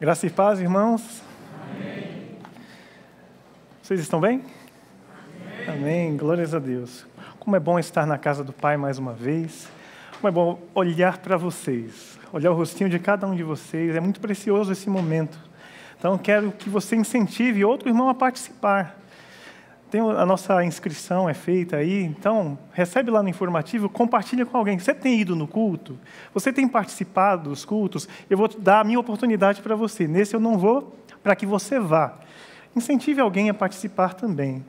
Graça e paz, irmãos. Amém. Vocês estão bem? Amém. Amém. Glórias a Deus. Como é bom estar na casa do Pai mais uma vez. Como é bom olhar para vocês, olhar o rostinho de cada um de vocês. É muito precioso esse momento. Então, quero que você incentive outro irmão a participar. Tem a nossa inscrição é feita aí, então recebe lá no informativo, compartilha com alguém. Você tem ido no culto? Você tem participado dos cultos? Eu vou dar a minha oportunidade para você. Nesse eu não vou, para que você vá. Incentive alguém a participar também.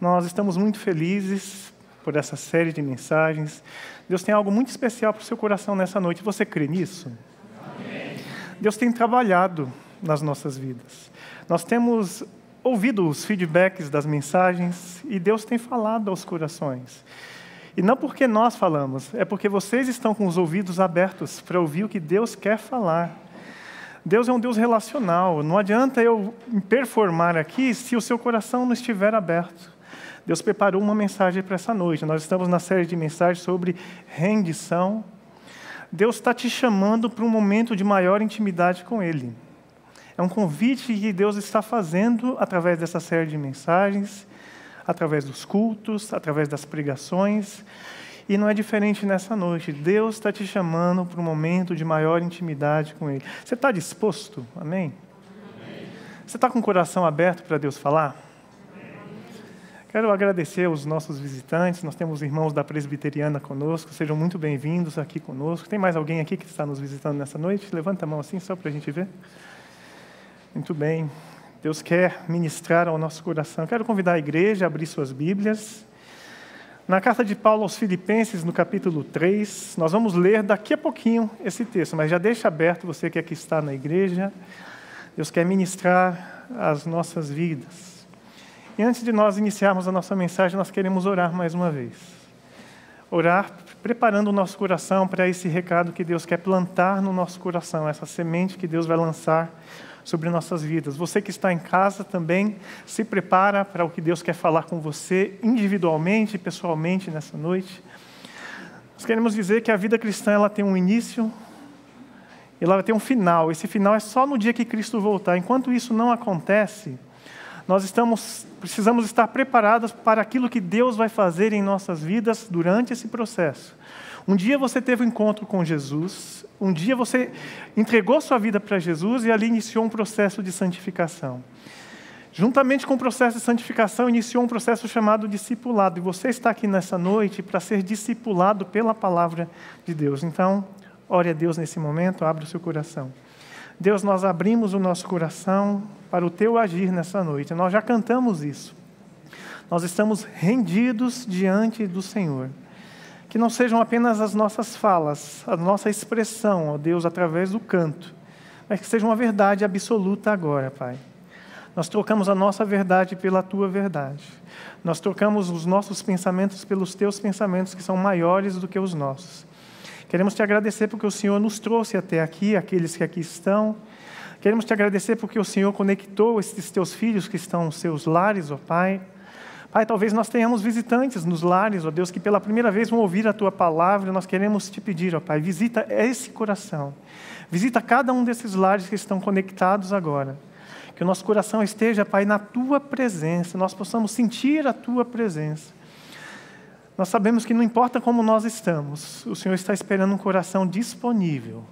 Nós estamos muito felizes por essa série de mensagens. Deus tem algo muito especial para o seu coração nessa noite. Você crê nisso? Amém. Deus tem trabalhado nas nossas vidas. Nós temos ouvido os feedbacks das mensagens e Deus tem falado aos corações. E não porque nós falamos, é porque vocês estão com os ouvidos abertos para ouvir o que Deus quer falar. Deus é um Deus relacional, não adianta eu performar aqui se o seu coração não estiver aberto. Deus preparou uma mensagem para essa noite. Nós estamos na série de mensagens sobre rendição. Deus está te chamando para um momento de maior intimidade com Ele. É um convite que Deus está fazendo através dessa série de mensagens, através dos cultos, através das pregações. E não é diferente nessa noite. Deus está te chamando para um momento de maior intimidade com Ele. Você está disposto? Amém? Amém. Você está com o coração aberto para Deus falar? Quero agradecer aos nossos visitantes. Nós temos irmãos da Presbiteriana conosco. Sejam muito bem-vindos aqui conosco. Tem mais alguém aqui que está nos visitando nessa noite? Levanta a mão assim, só para a gente ver. Muito bem. Deus quer ministrar ao nosso coração. Quero convidar a igreja a abrir suas Bíblias. Na carta de Paulo aos Filipenses, no capítulo 3, nós vamos ler daqui a pouquinho esse texto, mas já deixa aberto você que aqui está na igreja. Deus quer ministrar as nossas vidas. E antes de nós iniciarmos a nossa mensagem, nós queremos orar mais uma vez. Orar preparando o nosso coração para esse recado que Deus quer plantar no nosso coração, essa semente que Deus vai lançar sobre nossas vidas. Você que está em casa também, se prepara para o que Deus quer falar com você individualmente pessoalmente nessa noite. Nós queremos dizer que a vida cristã ela tem um início e ela tem um final. Esse final é só no dia que Cristo voltar. Enquanto isso não acontece, nós estamos, precisamos estar preparados para aquilo que Deus vai fazer em nossas vidas durante esse processo. Um dia você teve um encontro com Jesus, um dia você entregou sua vida para Jesus e ali iniciou um processo de santificação. Juntamente com o processo de santificação, iniciou um processo chamado discipulado. E você está aqui nessa noite para ser discipulado pela palavra de Deus. Então, ore a Deus nesse momento, abra o seu coração. Deus, nós abrimos o nosso coração para o teu agir nessa noite. Nós já cantamos isso. Nós estamos rendidos diante do Senhor que não sejam apenas as nossas falas, a nossa expressão, ó Deus, através do canto, mas que seja uma verdade absoluta agora, Pai. Nós trocamos a nossa verdade pela tua verdade. Nós trocamos os nossos pensamentos pelos teus pensamentos, que são maiores do que os nossos. Queremos te agradecer porque o Senhor nos trouxe até aqui, aqueles que aqui estão. Queremos te agradecer porque o Senhor conectou esses teus filhos que estão nos seus lares, ó Pai Pai, talvez nós tenhamos visitantes nos lares, ó Deus, que pela primeira vez vão ouvir a Tua palavra. Nós queremos te pedir, ó Pai, visita esse coração. Visita cada um desses lares que estão conectados agora. Que o nosso coração esteja, Pai, na Tua presença. Nós possamos sentir a Tua presença. Nós sabemos que não importa como nós estamos, o Senhor está esperando um coração disponível.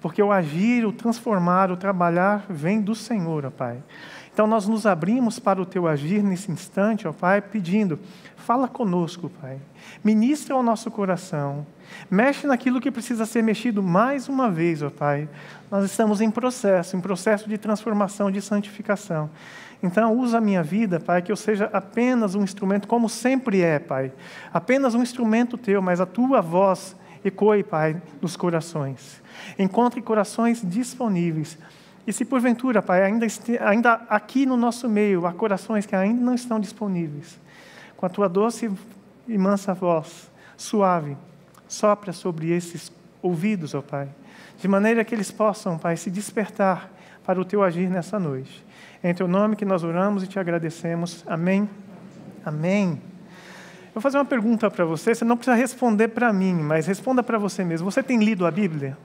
Porque o agir, o transformar, o trabalhar vem do Senhor, ó Pai. Então nós nos abrimos para o teu agir nesse instante, ó Pai, pedindo: fala conosco, Pai. Ministra ao nosso coração. Mexe naquilo que precisa ser mexido mais uma vez, ó Pai. Nós estamos em processo, em processo de transformação, de santificação. Então, usa a minha vida, Pai, que eu seja apenas um instrumento, como sempre é, Pai. Apenas um instrumento teu, mas a tua voz ecoe, Pai, nos corações. Encontre corações disponíveis e se porventura, Pai, ainda, ainda aqui no nosso meio há corações que ainda não estão disponíveis, com a tua doce e mansa voz, suave, sopra sobre esses ouvidos, ó Pai, de maneira que eles possam, Pai, se despertar para o teu agir nessa noite. Em teu nome que nós oramos e te agradecemos. Amém. Amém. Eu vou fazer uma pergunta para você, você não precisa responder para mim, mas responda para você mesmo. Você tem lido a Bíblia?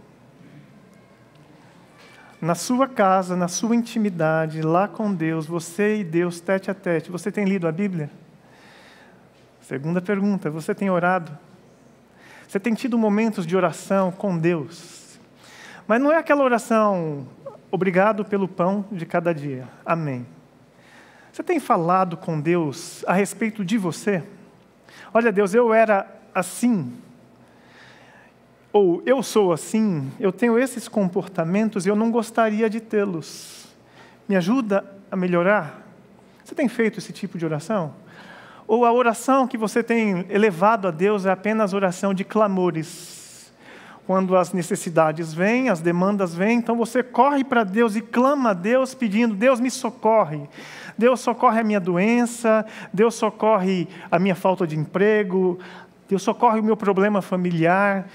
Na sua casa, na sua intimidade, lá com Deus, você e Deus tete a tete, você tem lido a Bíblia? Segunda pergunta, você tem orado? Você tem tido momentos de oração com Deus? Mas não é aquela oração, obrigado pelo pão de cada dia, amém. Você tem falado com Deus a respeito de você? Olha, Deus, eu era assim, ou eu sou assim, eu tenho esses comportamentos e eu não gostaria de tê-los. Me ajuda a melhorar? Você tem feito esse tipo de oração? Ou a oração que você tem elevado a Deus é apenas oração de clamores? Quando as necessidades vêm, as demandas vêm, então você corre para Deus e clama a Deus pedindo: Deus me socorre. Deus socorre a minha doença, Deus socorre a minha falta de emprego, Deus socorre o meu problema familiar.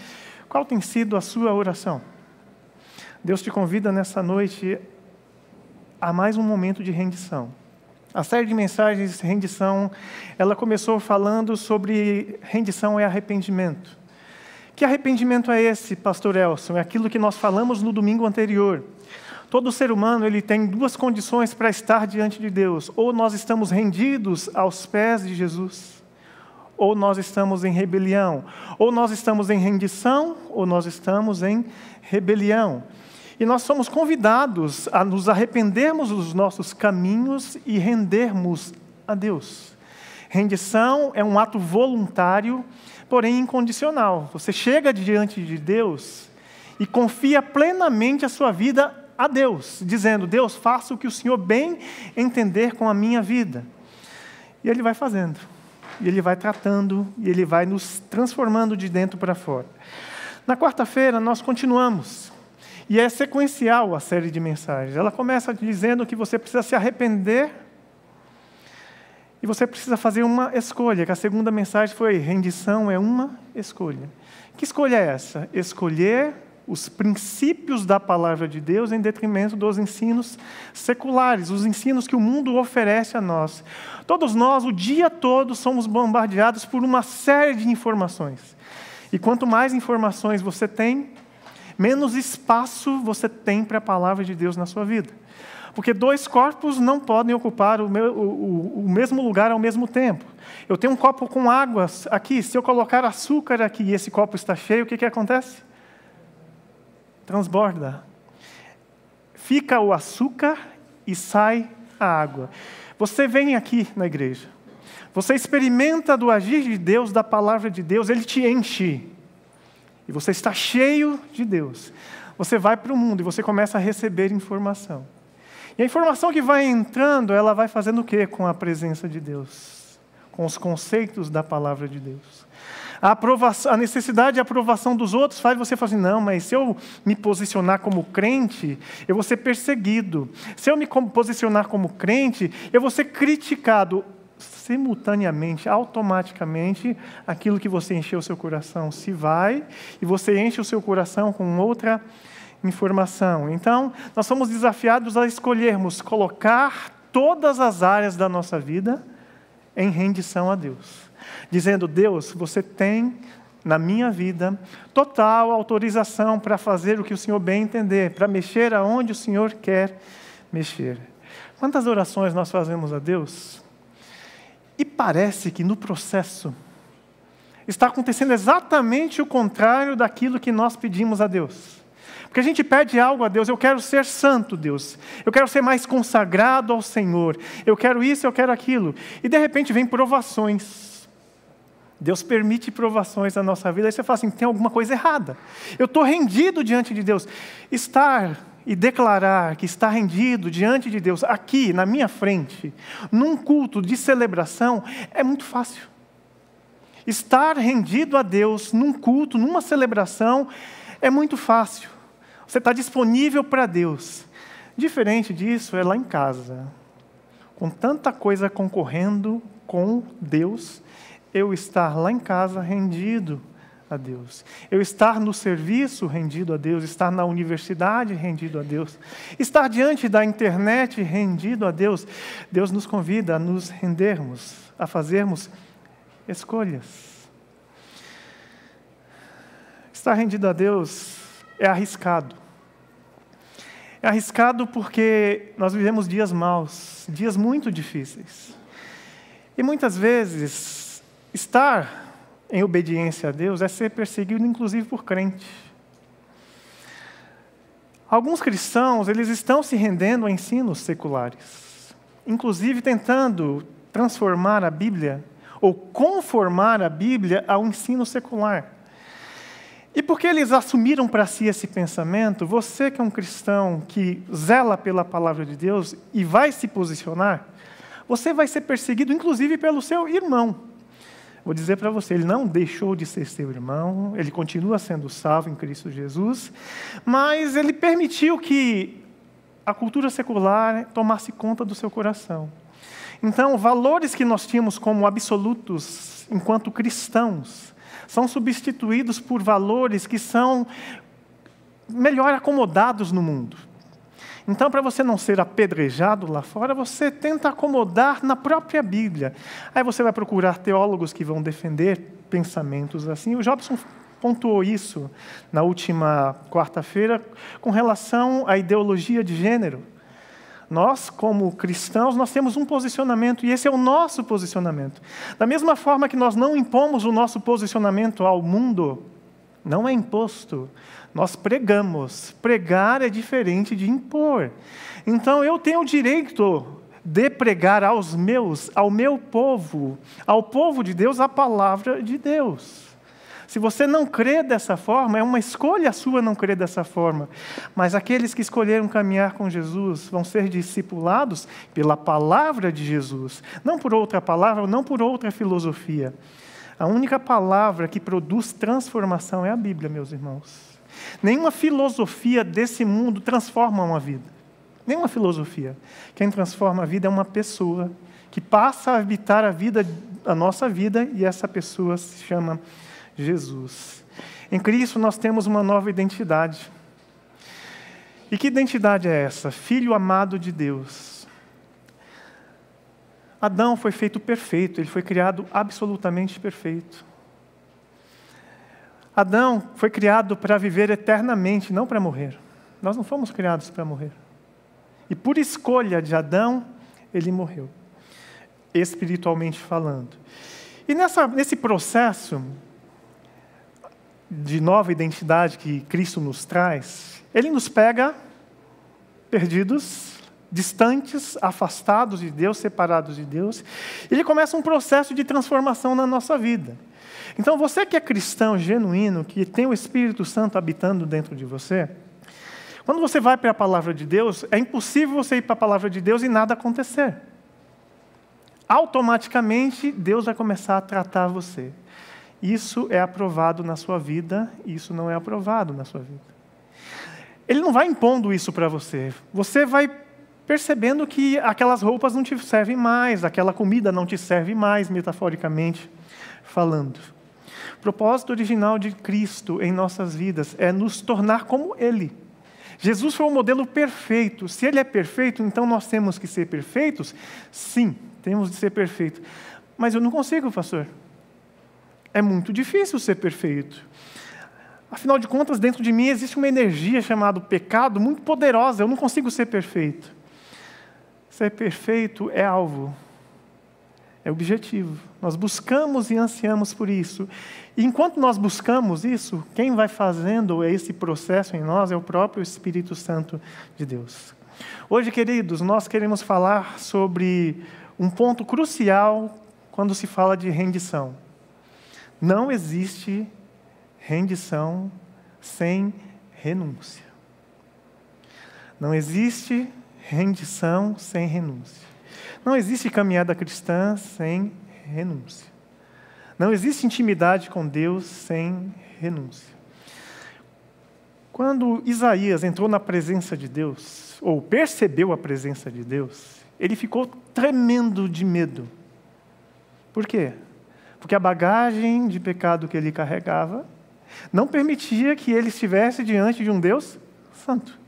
Qual tem sido a sua oração? Deus te convida nessa noite a mais um momento de rendição. A série de mensagens rendição, ela começou falando sobre rendição e arrependimento. Que arrependimento é esse, pastor Elson? É aquilo que nós falamos no domingo anterior. Todo ser humano ele tem duas condições para estar diante de Deus: ou nós estamos rendidos aos pés de Jesus, ou nós estamos em rebelião. Ou nós estamos em rendição, ou nós estamos em rebelião. E nós somos convidados a nos arrependermos dos nossos caminhos e rendermos a Deus. Rendição é um ato voluntário, porém incondicional. Você chega diante de Deus e confia plenamente a sua vida a Deus, dizendo: Deus, faça o que o Senhor bem entender com a minha vida. E Ele vai fazendo e Ele vai tratando, e Ele vai nos transformando de dentro para fora. Na quarta-feira, nós continuamos. E é sequencial a série de mensagens. Ela começa dizendo que você precisa se arrepender e você precisa fazer uma escolha. Que a segunda mensagem foi: rendição é uma escolha. Que escolha é essa? Escolher os princípios da palavra de Deus em detrimento dos ensinos seculares, os ensinos que o mundo oferece a nós. Todos nós, o dia todo, somos bombardeados por uma série de informações. E quanto mais informações você tem, menos espaço você tem para a palavra de Deus na sua vida. Porque dois corpos não podem ocupar o, meu, o, o, mesmo lugar ao mesmo tempo. Eu tenho um copo com água aqui, se eu colocar açúcar aqui e esse copo está cheio, o que, que acontece? Transborda. Fica o açúcar e sai a água. Você vem aqui na igreja, você experimenta do agir de Deus, da palavra de Deus, ele te enche. E você está cheio de Deus. Você vai para o mundo e você começa a receber informação. E a informação que vai entrando, ela vai fazendo o que com a presença de Deus? Com os conceitos da palavra de Deus. A, aprovação, a necessidade de aprovação dos outros faz você falar assim: não, mas se eu me posicionar como crente, eu vou ser perseguido. Se eu me posicionar como crente, eu vou ser criticado. Simultaneamente, automaticamente, aquilo que você encheu o seu coração se vai e você enche o seu coração com outra informação. Então, nós somos desafiados a escolhermos colocar todas as áreas da nossa vida em rendição a Deus dizendo: Deus, você tem na minha vida total autorização para fazer o que o Senhor bem entender, para mexer aonde o Senhor quer mexer. Quantas orações nós fazemos a Deus? E parece que no processo está acontecendo exatamente o contrário daquilo que nós pedimos a Deus. Porque a gente pede algo a Deus, eu quero ser santo, Deus. Eu quero ser mais consagrado ao Senhor. Eu quero isso, eu quero aquilo. E de repente vem provações Deus permite provações na nossa vida, aí você fala assim: tem alguma coisa errada. Eu estou rendido diante de Deus. Estar e declarar que está rendido diante de Deus, aqui, na minha frente, num culto de celebração, é muito fácil. Estar rendido a Deus num culto, numa celebração, é muito fácil. Você está disponível para Deus. Diferente disso é lá em casa, com tanta coisa concorrendo com Deus eu estar lá em casa rendido a Deus, eu estar no serviço rendido a Deus, estar na universidade rendido a Deus, estar diante da internet rendido a Deus. Deus nos convida a nos rendermos, a fazermos escolhas. Estar rendido a Deus é arriscado. É arriscado porque nós vivemos dias maus, dias muito difíceis. E muitas vezes, estar em obediência a Deus é ser perseguido, inclusive por crente. Alguns cristãos, eles estão se rendendo a ensinos seculares, inclusive tentando transformar a Bíblia ou conformar a Bíblia ao ensino secular. E porque eles assumiram para si esse pensamento, você que é um cristão que zela pela palavra de Deus e vai se posicionar, você vai ser perseguido inclusive pelo seu irmão. Vou dizer para você, ele não deixou de ser seu irmão, ele continua sendo salvo em Cristo Jesus, mas ele permitiu que a cultura secular tomasse conta do seu coração. Então, valores que nós tínhamos como absolutos enquanto cristãos são substituídos por valores que são melhor acomodados no mundo. Então, para você não ser apedrejado lá fora, você tenta acomodar na própria Bíblia. Aí você vai procurar teólogos que vão defender pensamentos assim. O Jobson pontuou isso na última quarta-feira com relação à ideologia de gênero. Nós, como cristãos, nós temos um posicionamento e esse é o nosso posicionamento. Da mesma forma que nós não impomos o nosso posicionamento ao mundo, não é imposto, nós pregamos. Pregar é diferente de impor. Então eu tenho o direito de pregar aos meus, ao meu povo, ao povo de Deus, a palavra de Deus. Se você não crê dessa forma, é uma escolha sua não crer dessa forma. Mas aqueles que escolheram caminhar com Jesus vão ser discipulados pela palavra de Jesus, não por outra palavra, não por outra filosofia. A única palavra que produz transformação é a Bíblia, meus irmãos. Nenhuma filosofia desse mundo transforma uma vida. Nenhuma filosofia. Quem transforma a vida é uma pessoa que passa a habitar a vida, a nossa vida, e essa pessoa se chama Jesus. Em Cristo nós temos uma nova identidade. E que identidade é essa? Filho amado de Deus. Adão foi feito perfeito, ele foi criado absolutamente perfeito. Adão foi criado para viver eternamente, não para morrer. Nós não fomos criados para morrer. E por escolha de Adão, ele morreu, espiritualmente falando. E nessa, nesse processo, de nova identidade que Cristo nos traz, ele nos pega perdidos, distantes, afastados de Deus, separados de Deus, e ele começa um processo de transformação na nossa vida. Então, você que é cristão genuíno, que tem o Espírito Santo habitando dentro de você, quando você vai para a palavra de Deus, é impossível você ir para a palavra de Deus e nada acontecer. Automaticamente, Deus vai começar a tratar você. Isso é aprovado na sua vida, isso não é aprovado na sua vida. Ele não vai impondo isso para você. Você vai percebendo que aquelas roupas não te servem mais, aquela comida não te serve mais, metaforicamente falando. O propósito original de Cristo em nossas vidas é nos tornar como Ele. Jesus foi o modelo perfeito. Se Ele é perfeito, então nós temos que ser perfeitos? Sim, temos de ser perfeitos. Mas eu não consigo, pastor. É muito difícil ser perfeito. Afinal de contas, dentro de mim existe uma energia chamada pecado muito poderosa. Eu não consigo ser perfeito. Ser perfeito é alvo, é objetivo. Nós buscamos e ansiamos por isso. E enquanto nós buscamos isso, quem vai fazendo esse processo em nós é o próprio Espírito Santo de Deus. Hoje, queridos, nós queremos falar sobre um ponto crucial quando se fala de rendição. Não existe rendição sem renúncia. Não existe rendição sem renúncia. Não existe caminhada cristã sem renúncia. Não existe intimidade com Deus sem renúncia. Quando Isaías entrou na presença de Deus, ou percebeu a presença de Deus, ele ficou tremendo de medo. Por quê? Porque a bagagem de pecado que ele carregava não permitia que ele estivesse diante de um Deus santo.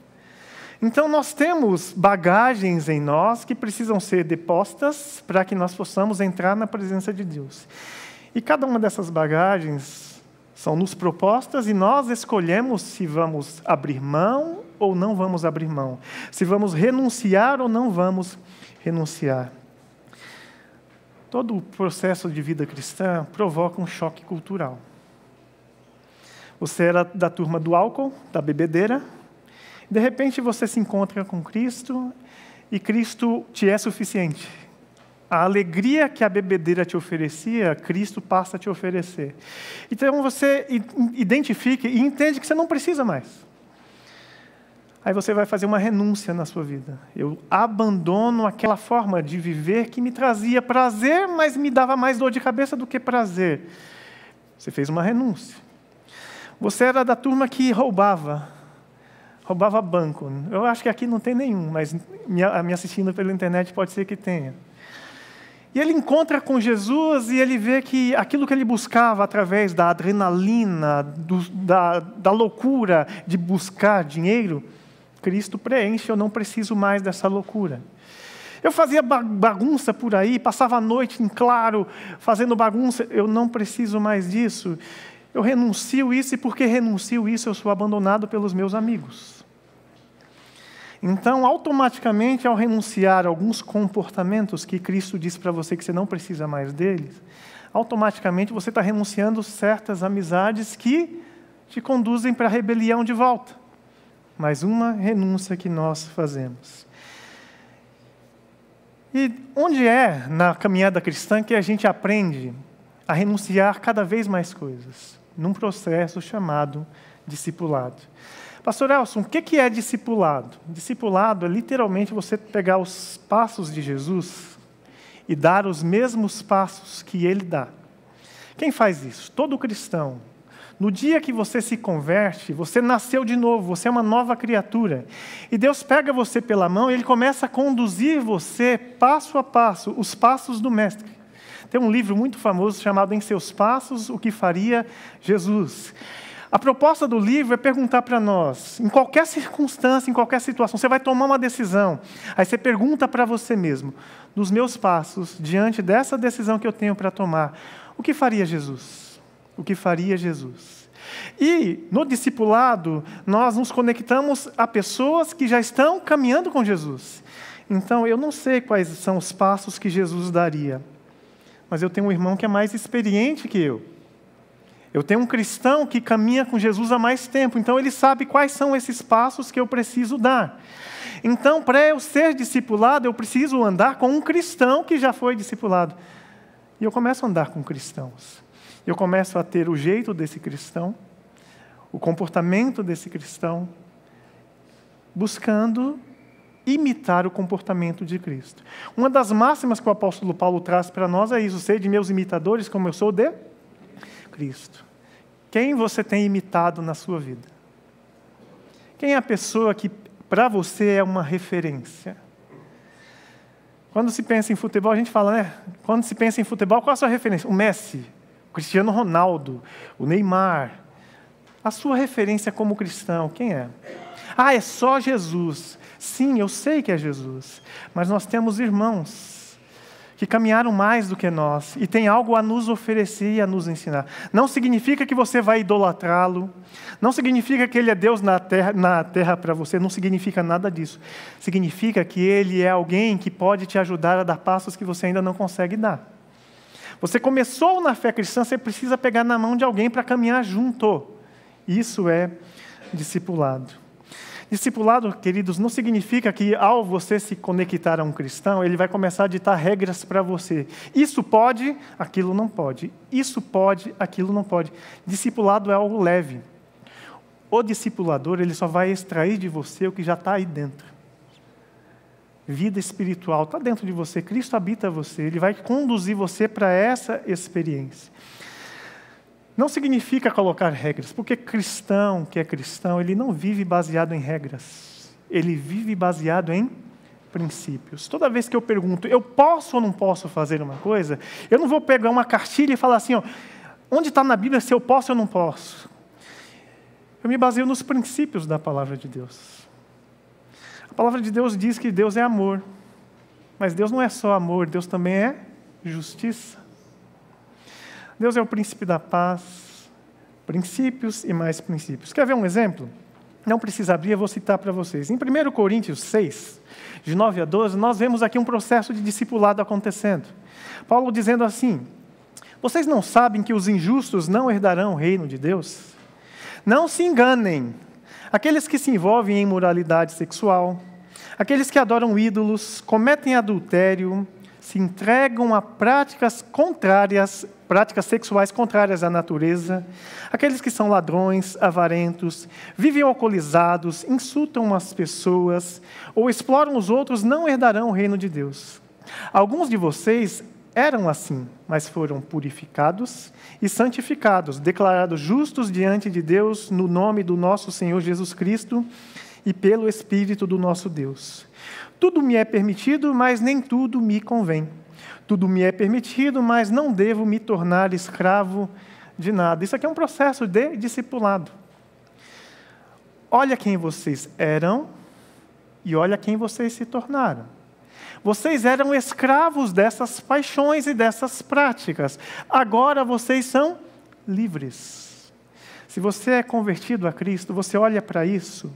Então, nós temos bagagens em nós que precisam ser depostas para que nós possamos entrar na presença de Deus. E cada uma dessas bagagens são nos propostas e nós escolhemos se vamos abrir mão ou não vamos abrir mão, se vamos renunciar ou não vamos renunciar. Todo o processo de vida cristã provoca um choque cultural. Você era da turma do álcool, da bebedeira, de repente você se encontra com Cristo e Cristo te é suficiente. A alegria que a bebedeira te oferecia, Cristo passa a te oferecer. Então você identifica e entende que você não precisa mais. Aí você vai fazer uma renúncia na sua vida. Eu abandono aquela forma de viver que me trazia prazer, mas me dava mais dor de cabeça do que prazer. Você fez uma renúncia. Você era da turma que roubava, roubava banco. Eu acho que aqui não tem nenhum, mas me, assistindo pela internet pode ser que tenha. E ele encontra com Jesus e ele vê que aquilo que ele buscava através da adrenalina, do, da, da loucura de buscar dinheiro, Cristo preenche, eu não preciso mais dessa loucura. Eu fazia bagunça por aí, passava a noite em claro, fazendo bagunça, eu não preciso mais disso. Eu renuncio isso e porque renuncio isso, eu sou abandonado pelos meus amigos. Então, automaticamente, ao renunciar alguns comportamentos que Cristo disse para você que você não precisa mais deles, automaticamente você está renunciando certas amizades que te conduzem para a rebelião de volta. Mais uma renúncia que nós fazemos. E onde é na caminhada cristã que a gente aprende a renunciar cada vez mais coisas? Num processo chamado discipulado. Pastor Elson, o que é discipulado? Discipulado é literalmente você pegar os passos de Jesus e dar os mesmos passos que ele dá. Quem faz isso? Todo cristão. No dia que você se converte, você nasceu de novo, você é uma nova criatura. E Deus pega você pela mão e ele começa a conduzir você passo a passo, os passos do Mestre. Tem um livro muito famoso chamado Em Seus Passos, O que Faria Jesus. A proposta do livro é perguntar para nós, em qualquer circunstância, em qualquer situação, você vai tomar uma decisão, aí você pergunta para você mesmo, nos meus passos, diante dessa decisão que eu tenho para tomar, o que faria Jesus? O que faria Jesus? E no discipulado, nós nos conectamos a pessoas que já estão caminhando com Jesus. Então, eu não sei quais são os passos que Jesus daria, mas eu tenho um irmão que é mais experiente que eu. Eu tenho um cristão que caminha com Jesus há mais tempo, então ele sabe quais são esses passos que eu preciso dar. Então, para eu ser discipulado, eu preciso andar com um cristão que já foi discipulado. E eu começo a andar com cristãos. Eu começo a ter o jeito desse cristão, o comportamento desse cristão, buscando imitar o comportamento de Cristo. Uma das máximas que o apóstolo Paulo traz para nós é isso: de meus imitadores, como eu sou de Cristo. Quem você tem imitado na sua vida? Quem é a pessoa que para você é uma referência? Quando se pensa em futebol, a gente fala, né? Quando se pensa em futebol, qual a sua referência? O Messi, o Cristiano Ronaldo, o Neymar. A sua referência como cristão, quem é? Ah, é só Jesus. Sim, eu sei que é Jesus. Mas nós temos irmãos que caminharam mais do que nós e têm algo a nos oferecer e a nos ensinar. Não significa que você vai idolatrá-lo, não significa que ele é Deus na terra, na terra para você, não significa nada disso. Significa que ele é alguém que pode te ajudar a dar passos que você ainda não consegue dar. Você começou na fé cristã, você precisa pegar na mão de alguém para caminhar junto. Isso é discipulado. Discipulado, queridos, não significa que ao você se conectar a um cristão, ele vai começar a ditar regras para você. Isso pode, aquilo não pode. Isso pode, aquilo não pode. Discipulado é algo leve. O discipulador, ele só vai extrair de você o que já está aí dentro. Vida espiritual está dentro de você, Cristo habita você, ele vai conduzir você para essa experiência. Não significa colocar regras, porque cristão que é cristão, ele não vive baseado em regras. Ele vive baseado em princípios. Toda vez que eu pergunto, eu posso ou não posso fazer uma coisa, eu não vou pegar uma cartilha e falar assim, ó, onde está na Bíblia se eu posso ou não posso? Eu me baseio nos princípios da palavra de Deus. A palavra de Deus diz que Deus é amor. Mas Deus não é só amor, Deus também é justiça. Deus é o príncipe da paz, princípios e mais princípios. Quer ver um exemplo? Não precisa abrir, eu vou citar para vocês. Em 1 Coríntios 6, de 9 a 12, nós vemos aqui um processo de discipulado acontecendo. Paulo dizendo assim: Vocês não sabem que os injustos não herdarão o reino de Deus? Não se enganem. Aqueles que se envolvem em imoralidade sexual, aqueles que adoram ídolos, cometem adultério, se entregam a práticas contrárias, práticas sexuais contrárias à natureza, aqueles que são ladrões, avarentos, vivem alcoolizados, insultam as pessoas ou exploram os outros, não herdarão o reino de Deus. Alguns de vocês eram assim, mas foram purificados e santificados, declarados justos diante de Deus no nome do nosso Senhor Jesus Cristo e pelo Espírito do nosso Deus. Tudo me é permitido, mas nem tudo me convém. Tudo me é permitido, mas não devo me tornar escravo de nada. Isso aqui é um processo de discipulado. Olha quem vocês eram e olha quem vocês se tornaram. Vocês eram escravos dessas paixões e dessas práticas. Agora vocês são livres. Se você é convertido a Cristo, você olha para isso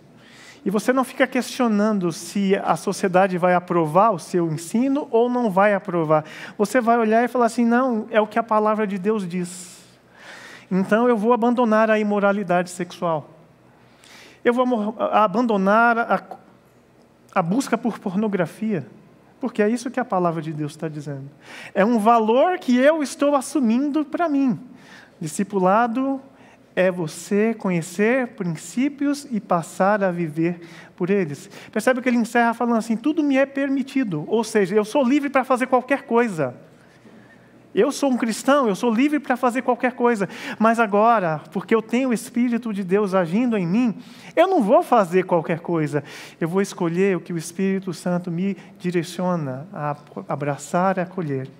e você não fica questionando se a sociedade vai aprovar o seu ensino ou não vai aprovar. Você vai olhar e falar assim: não, é o que a palavra de Deus diz. Então eu vou abandonar a imoralidade sexual. Eu vou abandonar a, a busca por pornografia. Porque é isso que a palavra de Deus está dizendo. É um valor que eu estou assumindo para mim. Discipulado é você conhecer princípios e passar a viver por eles. Percebe que ele encerra falando assim: tudo me é permitido, ou seja, eu sou livre para fazer qualquer coisa. Eu sou um cristão, eu sou livre para fazer qualquer coisa, mas agora, porque eu tenho o Espírito de Deus agindo em mim, eu não vou fazer qualquer coisa, eu vou escolher o que o Espírito Santo me direciona a abraçar e acolher.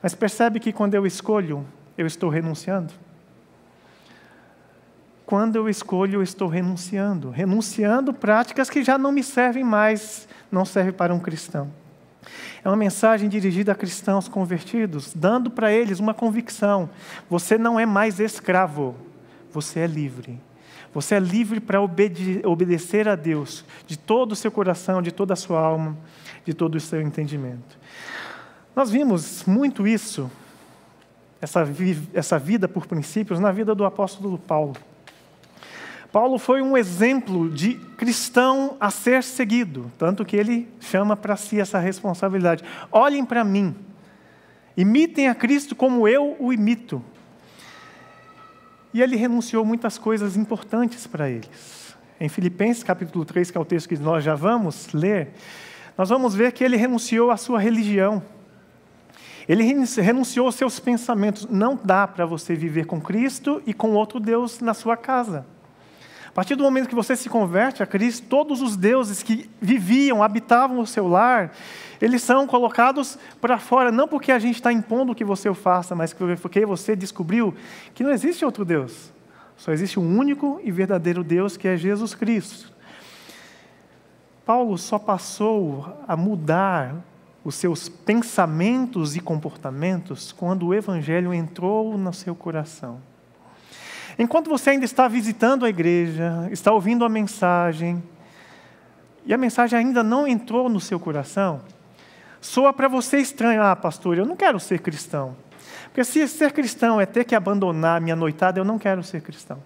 Mas percebe que quando eu escolho, eu estou renunciando? quando eu escolho, eu estou renunciando. Renunciando práticas que já não me servem mais, não servem para um cristão. É uma mensagem dirigida a cristãos convertidos, dando para eles uma convicção: você não é mais escravo, você é livre. Você é livre para obede obedecer a Deus de todo o seu coração, de toda a sua alma, de todo o seu entendimento. Nós vimos muito isso, essa, vi essa vida por princípios, na vida do apóstolo Paulo. Paulo foi um exemplo de cristão a ser seguido, tanto que ele chama para si essa responsabilidade. Olhem para mim, imitem a Cristo como eu o imito. E ele renunciou muitas coisas importantes para eles. Em Filipenses capítulo 3, que é o texto que nós já vamos ler, nós vamos ver que ele renunciou à sua religião. Ele renunciou aos seus pensamentos. Não dá para você viver com Cristo e com outro Deus na sua casa. A partir do momento que você se converte a Cristo, todos os deuses que viviam, habitavam o seu lar, eles são colocados para fora, não porque a gente está impondo que você o faça, mas porque você descobriu que não existe outro Deus. Só existe um único e verdadeiro Deus, que é Jesus Cristo. Paulo só passou a mudar os seus pensamentos e comportamentos quando o Evangelho entrou no seu coração. Enquanto você ainda está visitando a igreja, está ouvindo a mensagem, e a mensagem ainda não entrou no seu coração, soa para você estranho, ah, pastor, eu não quero ser cristão. Porque se ser cristão é ter que abandonar minha noitada, eu não quero ser cristão.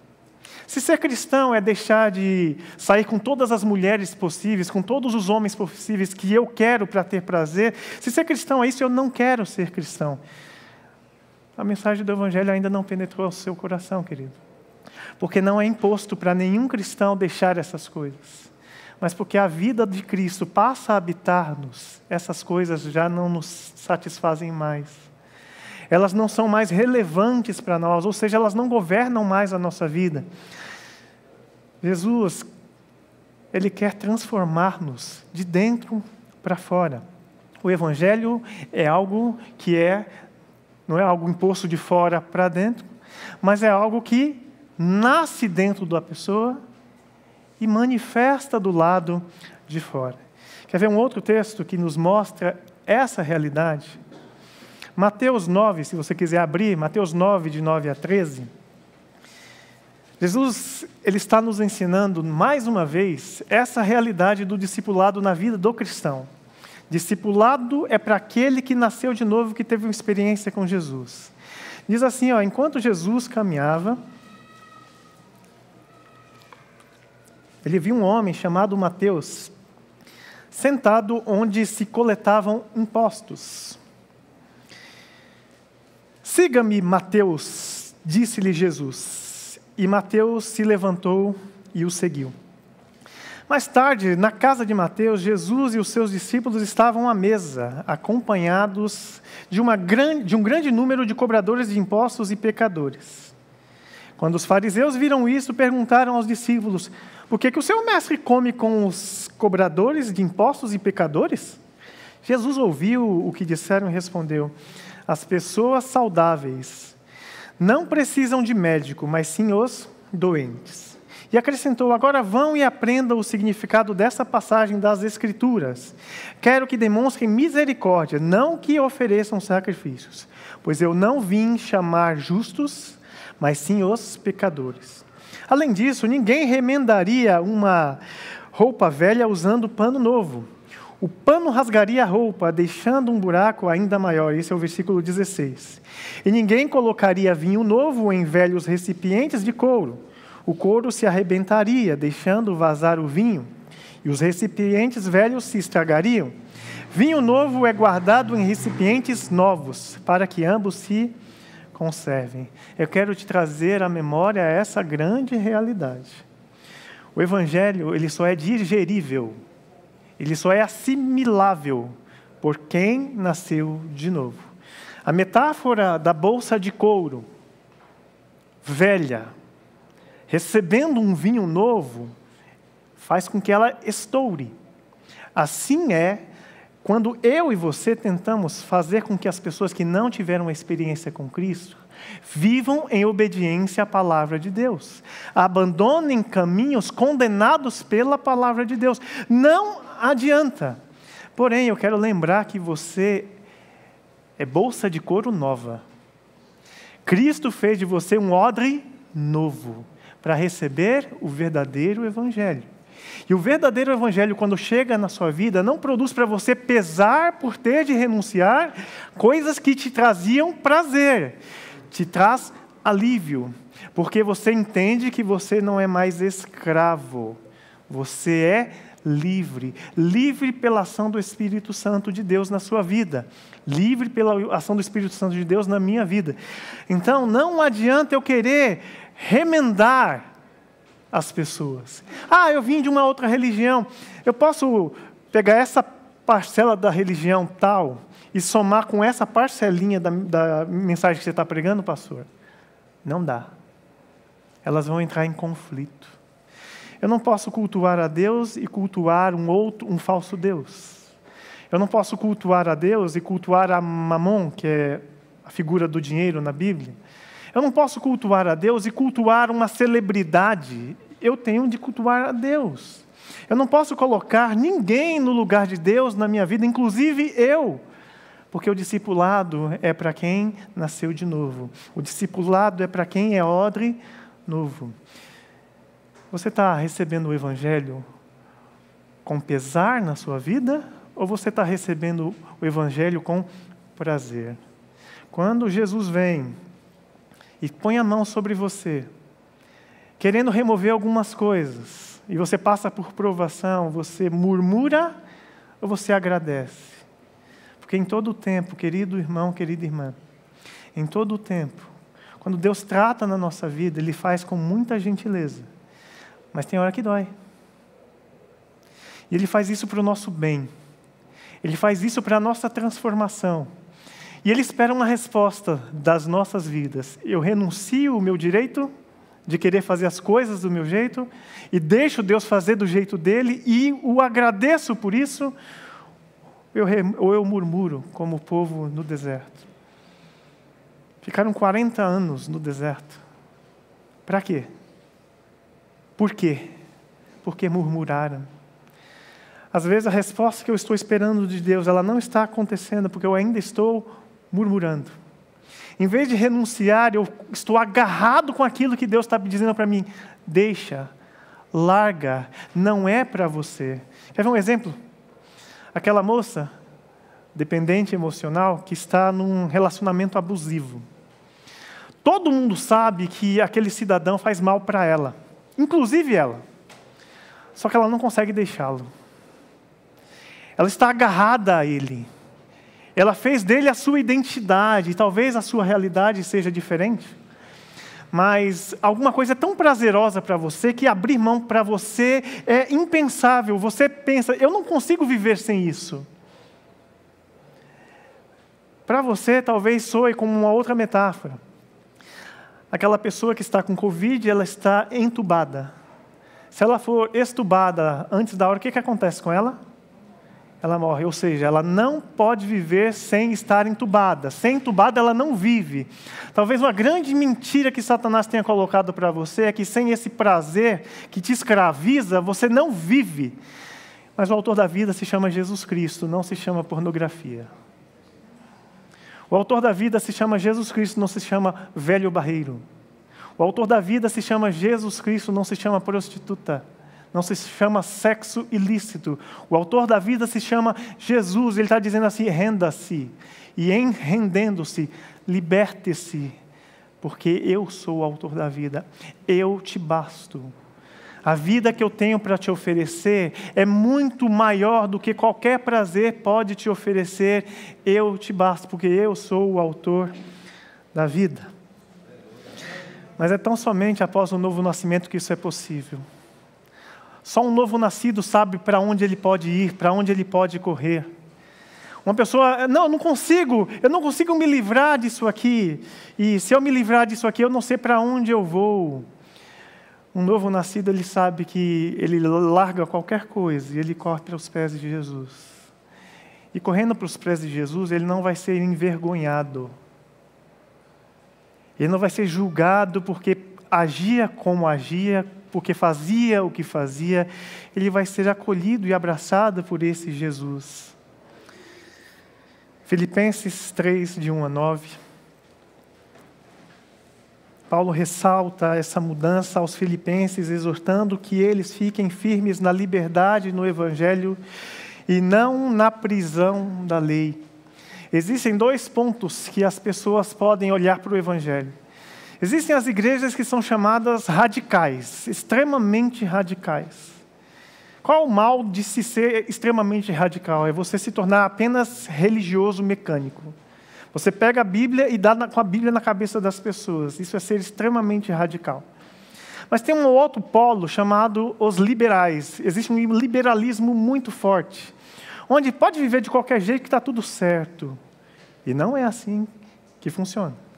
Se ser cristão é deixar de sair com todas as mulheres possíveis, com todos os homens possíveis que eu quero para ter prazer, se ser cristão é isso, eu não quero ser cristão. A mensagem do Evangelho ainda não penetrou o seu coração, querido. Porque não é imposto para nenhum cristão deixar essas coisas. Mas porque a vida de Cristo passa a habitar-nos, essas coisas já não nos satisfazem mais. Elas não são mais relevantes para nós, ou seja, elas não governam mais a nossa vida. Jesus, Ele quer transformar-nos de dentro para fora. O Evangelho é algo que é não é algo imposto de fora para dentro, mas é algo que nasce dentro da pessoa e manifesta do lado de fora. Quer ver um outro texto que nos mostra essa realidade? Mateus 9, se você quiser abrir, Mateus 9, de 9 a 13. Jesus ele está nos ensinando mais uma vez essa realidade do discipulado na vida do cristão. Discipulado é para aquele que nasceu de novo, que teve uma experiência com Jesus. Diz assim, ó, enquanto Jesus caminhava, ele viu um homem chamado Mateus sentado onde se coletavam impostos. Siga-me, Mateus, disse-lhe Jesus. E Mateus se levantou e o seguiu. Mais tarde, na casa de Mateus, Jesus e os seus discípulos estavam à mesa, acompanhados de, de um grande número de cobradores de impostos e pecadores. Quando os fariseus viram isso, perguntaram aos discípulos: Por que, que o seu mestre come com os cobradores de impostos e pecadores? Jesus ouviu o que disseram e respondeu: As pessoas saudáveis não precisam de médico, mas sim os doentes. E acrescentou: Agora vão e aprendam o significado dessa passagem das Escrituras. Quero que demonstrem misericórdia, não que ofereçam sacrifícios, pois eu não vim chamar justos, mas sim os pecadores. Além disso, ninguém remendaria uma roupa velha usando pano novo o pano rasgaria a roupa, deixando um buraco ainda maior. Esse é o versículo 16. E ninguém colocaria vinho novo em velhos recipientes de couro. O couro se arrebentaria, deixando vazar o vinho, e os recipientes velhos se estragariam. Vinho novo é guardado em recipientes novos, para que ambos se conservem. Eu quero te trazer à memória essa grande realidade. O evangelho, ele só é digerível ele só é assimilável por quem nasceu de novo. A metáfora da bolsa de couro, velha, recebendo um vinho novo, faz com que ela estoure. Assim é quando eu e você tentamos fazer com que as pessoas que não tiveram experiência com Cristo vivam em obediência à palavra de Deus, abandonem caminhos condenados pela palavra de Deus. Não adianta. Porém, eu quero lembrar que você é bolsa de couro nova. Cristo fez de você um odre novo para receber o verdadeiro evangelho. E o verdadeiro evangelho, quando chega na sua vida, não produz para você pesar por ter de renunciar coisas que te traziam prazer, te traz alívio, porque você entende que você não é mais escravo, você é livre, livre pela ação do Espírito Santo de Deus na sua vida, livre pela ação do Espírito Santo de Deus na minha vida. Então, não adianta eu querer remendar as pessoas. Ah, eu vim de uma outra religião. Eu posso pegar essa parcela da religião tal e somar com essa parcelinha da, da mensagem que você está pregando, pastor? Não dá. Elas vão entrar em conflito. Eu não posso cultuar a Deus e cultuar um outro, um falso Deus. Eu não posso cultuar a Deus e cultuar a Mamon, que é a figura do dinheiro na Bíblia. Eu não posso cultuar a Deus e cultuar uma celebridade. Eu tenho de cultuar a Deus. Eu não posso colocar ninguém no lugar de Deus na minha vida, inclusive eu. Porque o discipulado é para quem nasceu de novo. O discipulado é para quem é odre novo. Você está recebendo o Evangelho com pesar na sua vida ou você está recebendo o Evangelho com prazer? Quando Jesus vem e põe a mão sobre você, querendo remover algumas coisas, e você passa por provação, você murmura ou você agradece? Porque em todo o tempo, querido irmão, querida irmã, em todo o tempo, quando Deus trata na nossa vida, Ele faz com muita gentileza mas tem hora que dói. E Ele faz isso para o nosso bem. Ele faz isso para a nossa transformação. E Ele espera uma resposta das nossas vidas. Eu renuncio o meu direito de querer fazer as coisas do meu jeito e deixo Deus fazer do jeito dele e o agradeço por isso, eu, ou eu murmuro como o povo no deserto. Ficaram 40 anos no deserto. Para quê? Por quê? Porque murmuraram. Às vezes a resposta que eu estou esperando de Deus, ela não está acontecendo porque eu ainda estou murmurando. Em vez de renunciar, eu estou agarrado com aquilo que Deus está dizendo para mim. Deixa, larga, não é para você. Quer ver um exemplo? Aquela moça, dependente emocional, que está num relacionamento abusivo. Todo mundo sabe que aquele cidadão faz mal para ela, inclusive ela. Só que ela não consegue deixá-lo. Ela está agarrada a ele. Ela fez dele a sua identidade, talvez a sua realidade seja diferente. Mas alguma coisa é tão prazerosa para você que abrir mão para você é impensável. Você pensa, eu não consigo viver sem isso. Para você, talvez soe como uma outra metáfora. Aquela pessoa que está com Covid, ela está entubada. Se ela for estubada antes da hora, o que, que acontece com ela? Ela morre. Ou seja, ela não pode viver sem estar entubada. Sem entubada, ela não vive. Talvez uma grande mentira que Satanás tenha colocado para você é que sem esse prazer que te escraviza, você não vive. Mas o autor da vida se chama Jesus Cristo, não se chama pornografia. O autor da vida se chama Jesus Cristo, não se chama velho barreiro. O autor da vida se chama Jesus Cristo, não se chama prostituta não se chama sexo ilícito. O autor da vida se chama Jesus. Ele está dizendo assim: renda-se. E em rendendo-se, liberte-se, porque eu sou o autor da vida. Eu te basto. A vida que eu tenho para te oferecer é muito maior do que qualquer prazer pode te oferecer. Eu te basto, porque eu sou o autor da vida. Mas é tão somente após o novo nascimento que isso é possível. Só um novo nascido sabe para onde ele pode ir, para onde ele pode correr. Uma pessoa, não, eu não consigo, eu não consigo me livrar disso aqui. E se eu me livrar disso aqui, eu não sei para onde eu vou. Um novo nascido, ele sabe que ele larga qualquer coisa e ele corre para os pés de Jesus. E correndo para os pés de Jesus, ele não vai ser envergonhado. Ele não vai ser julgado porque agia como agia, porque fazia o que fazia, ele vai ser acolhido e abraçado por esse Jesus. Filipenses 3, de 1 a 9. Paulo ressalta essa mudança aos filipenses, exortando que eles fiquem firmes na liberdade no Evangelho e não na prisão da lei. Existem dois pontos que as pessoas podem olhar para o Evangelho. Existem as igrejas que são chamadas radicais, extremamente radicais. Qual o mal de se ser extremamente radical? É você se tornar apenas religioso mecânico. Você pega a Bíblia e dá com a Bíblia na cabeça das pessoas. Isso é ser extremamente radical. Mas tem um outro polo chamado os liberais. Existe um liberalismo muito forte, onde pode viver de qualquer jeito que está tudo certo. E não é assim que funciona.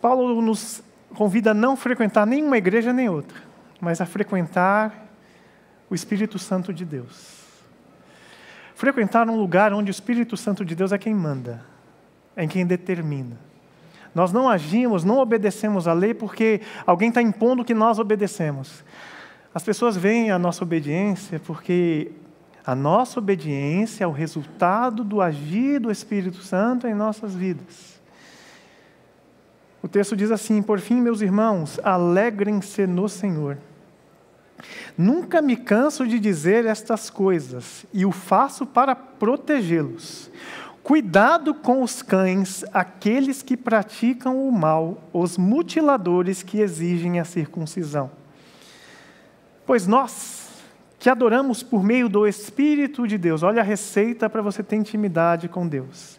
Paulo nos convida a não frequentar nenhuma igreja nem outra, mas a frequentar o Espírito Santo de Deus. Frequentar um lugar onde o Espírito Santo de Deus é quem manda, é quem determina. Nós não agimos, não obedecemos a lei porque alguém está impondo que nós obedecemos. As pessoas veem a nossa obediência porque a nossa obediência é o resultado do agir do Espírito Santo em nossas vidas. O texto diz assim: Por fim, meus irmãos, alegrem-se no Senhor. Nunca me canso de dizer estas coisas, e o faço para protegê-los. Cuidado com os cães, aqueles que praticam o mal, os mutiladores que exigem a circuncisão. Pois nós, que adoramos por meio do Espírito de Deus. Olha a receita para você ter intimidade com Deus.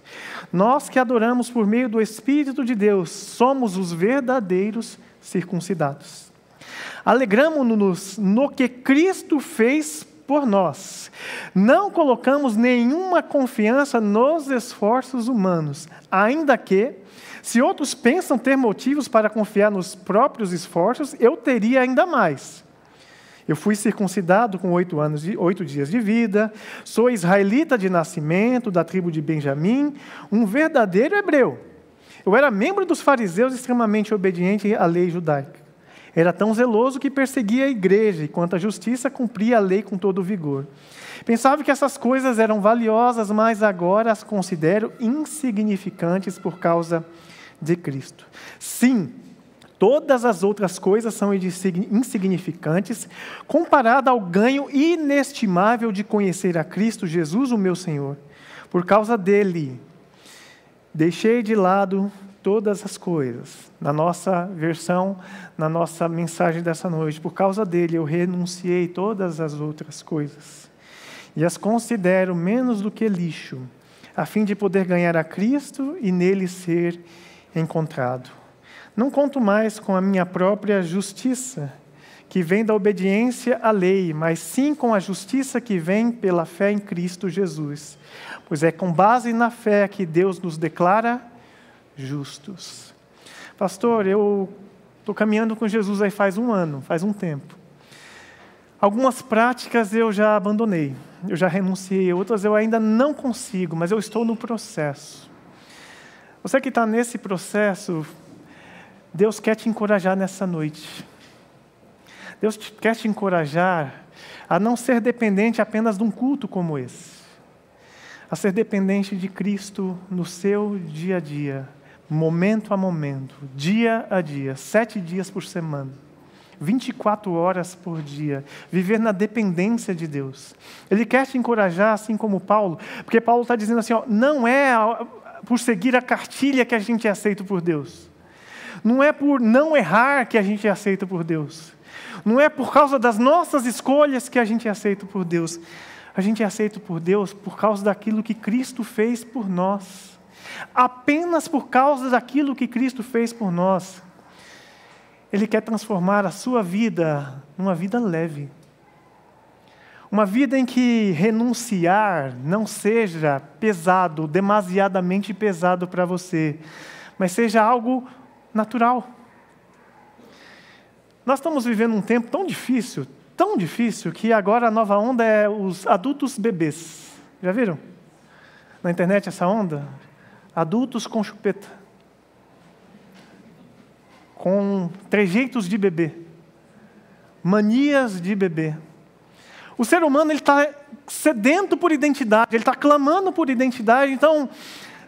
Nós que adoramos por meio do Espírito de Deus, somos os verdadeiros circuncidados. Alegramos-nos no que Cristo fez por nós. Não colocamos nenhuma confiança nos esforços humanos, ainda que, se outros pensam ter motivos para confiar nos próprios esforços, eu teria ainda mais. Eu fui circuncidado com oito anos e oito dias de vida, sou israelita de nascimento, da tribo de Benjamim, um verdadeiro hebreu. Eu era membro dos fariseus extremamente obediente à lei judaica. Era tão zeloso que perseguia a igreja e, quanto à justiça, cumpria a lei com todo vigor. Pensava que essas coisas eram valiosas, mas agora as considero insignificantes por causa de Cristo. Sim, todas as outras coisas são insignificantes comparada ao ganho inestimável de conhecer a Cristo Jesus, o meu Senhor. Por causa dele, deixei de lado todas as coisas. Na nossa versão, na nossa mensagem dessa noite, por causa dele eu renunciei todas as outras coisas e as considero menos do que lixo, a fim de poder ganhar a Cristo e nele ser encontrado. Não conto mais com a minha própria justiça, que vem da obediência à lei, mas sim com a justiça que vem pela fé em Cristo Jesus. Pois é com base na fé que Deus nos declara justos. Pastor, eu estou caminhando com Jesus aí faz um ano, faz um tempo. Algumas práticas eu já abandonei, eu já renunciei, outras eu ainda não consigo, mas eu estou no processo. Você que está nesse processo, Deus quer te encorajar nessa noite. Deus quer te encorajar a não ser dependente apenas de um culto como esse, a ser dependente de Cristo no seu dia a dia momento a momento, dia a dia, sete dias por semana, 24 horas por dia, viver na dependência de Deus. Ele quer te encorajar, assim como Paulo, porque Paulo está dizendo assim: ó, não é por seguir a cartilha que a gente é aceito por Deus, não é por não errar que a gente é aceito por Deus, não é por causa das nossas escolhas que a gente é aceito por Deus. A gente é aceito por Deus por causa daquilo que Cristo fez por nós apenas por causa daquilo que Cristo fez por nós. Ele quer transformar a sua vida numa vida leve. Uma vida em que renunciar não seja pesado, demasiadamente pesado para você, mas seja algo natural. Nós estamos vivendo um tempo tão difícil, tão difícil, que agora a nova onda é os adultos bebês. Já viram? Na internet essa onda? adultos com chupeta, com trejeitos de bebê, manias de bebê. O ser humano está sedento por identidade, ele está clamando por identidade. Então,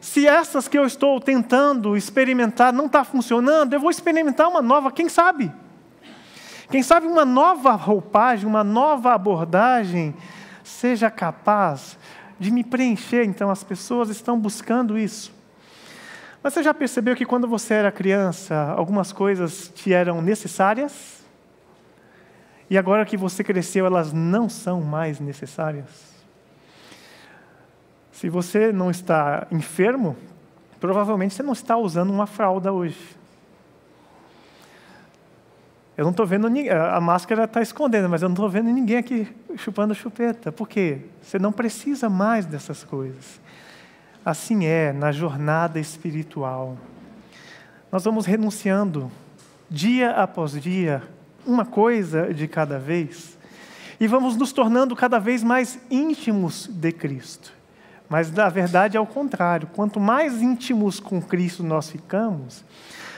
se essas que eu estou tentando experimentar não está funcionando, eu vou experimentar uma nova, quem sabe? Quem sabe uma nova roupagem, uma nova abordagem seja capaz de me preencher. Então, as pessoas estão buscando isso. Mas você já percebeu que quando você era criança, algumas coisas te eram necessárias? E agora que você cresceu, elas não são mais necessárias? Se você não está enfermo, provavelmente você não está usando uma fralda hoje. Eu não estou vendo a máscara está escondendo, mas eu não estou vendo ninguém aqui chupando chupeta. Por quê? Você não precisa mais dessas coisas. Assim é na jornada espiritual. Nós vamos renunciando, dia após dia, uma coisa de cada vez, e vamos nos tornando cada vez mais íntimos de Cristo. Mas na verdade é o contrário: quanto mais íntimos com Cristo nós ficamos,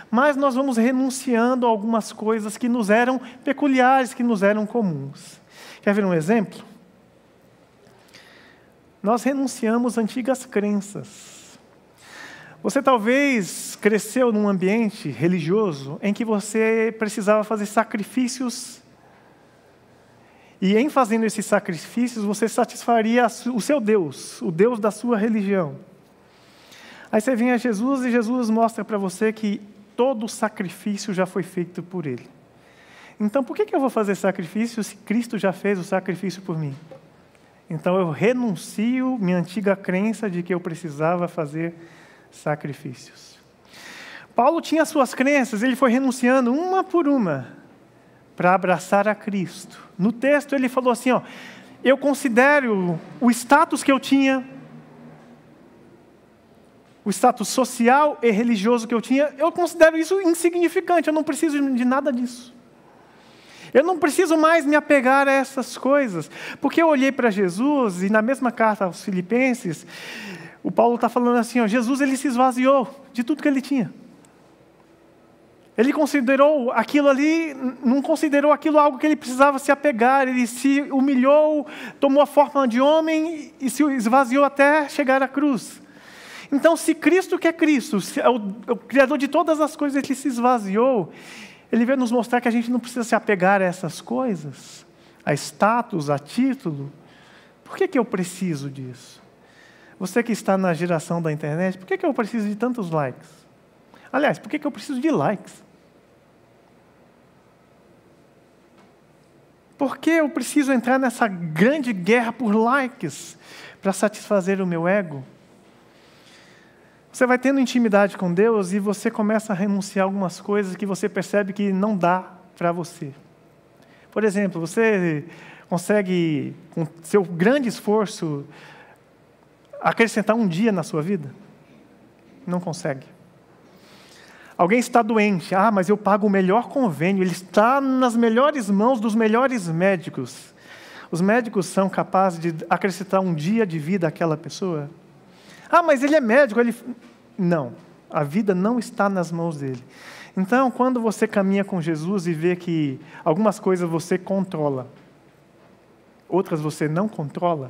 mais nós vamos renunciando a algumas coisas que nos eram peculiares, que nos eram comuns. Quer ver um exemplo? nós renunciamos antigas crenças. Você talvez cresceu num ambiente religioso em que você precisava fazer sacrifícios e em fazendo esses sacrifícios você satisfaria o seu Deus, o Deus da sua religião. Aí você vem a Jesus e Jesus mostra para você que todo sacrifício já foi feito por Ele. Então por que eu vou fazer sacrifício se Cristo já fez o sacrifício por mim? Então eu renuncio minha antiga crença de que eu precisava fazer sacrifícios. Paulo tinha suas crenças, ele foi renunciando uma por uma para abraçar a Cristo. No texto ele falou assim, ó, eu considero o status que eu tinha, o status social e religioso que eu tinha, eu considero isso insignificante, eu não preciso de nada disso. Eu não preciso mais me apegar a essas coisas, porque eu olhei para Jesus e na mesma carta aos Filipenses, o Paulo está falando assim: ó, Jesus ele se esvaziou de tudo que ele tinha. Ele considerou aquilo ali, não considerou aquilo algo que ele precisava se apegar, ele se humilhou, tomou a forma de homem e se esvaziou até chegar à cruz. Então, se Cristo que é Cristo, é o, o Criador de todas as coisas, ele se esvaziou, ele veio nos mostrar que a gente não precisa se apegar a essas coisas, a status, a título. Por que, que eu preciso disso? Você que está na geração da internet, por que, que eu preciso de tantos likes? Aliás, por que, que eu preciso de likes? Por que eu preciso entrar nessa grande guerra por likes para satisfazer o meu ego? Você vai tendo intimidade com Deus e você começa a renunciar a algumas coisas que você percebe que não dá para você. Por exemplo, você consegue, com seu grande esforço, acrescentar um dia na sua vida? Não consegue. Alguém está doente, ah, mas eu pago o melhor convênio, ele está nas melhores mãos dos melhores médicos. Os médicos são capazes de acrescentar um dia de vida àquela pessoa? Ah, mas ele é médico, ele. Não, a vida não está nas mãos dele. Então, quando você caminha com Jesus e vê que algumas coisas você controla, outras você não controla,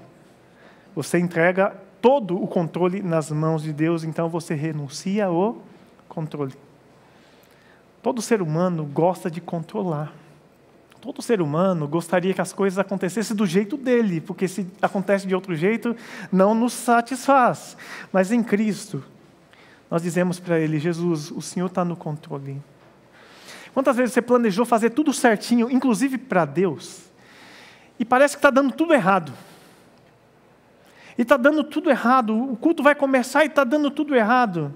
você entrega todo o controle nas mãos de Deus, então você renuncia ao controle. Todo ser humano gosta de controlar. Todo ser humano gostaria que as coisas acontecessem do jeito dele, porque se acontece de outro jeito, não nos satisfaz. Mas em Cristo, nós dizemos para Ele: Jesus, o Senhor está no controle. Quantas vezes você planejou fazer tudo certinho, inclusive para Deus, e parece que está dando tudo errado? E está dando tudo errado, o culto vai começar e está dando tudo errado.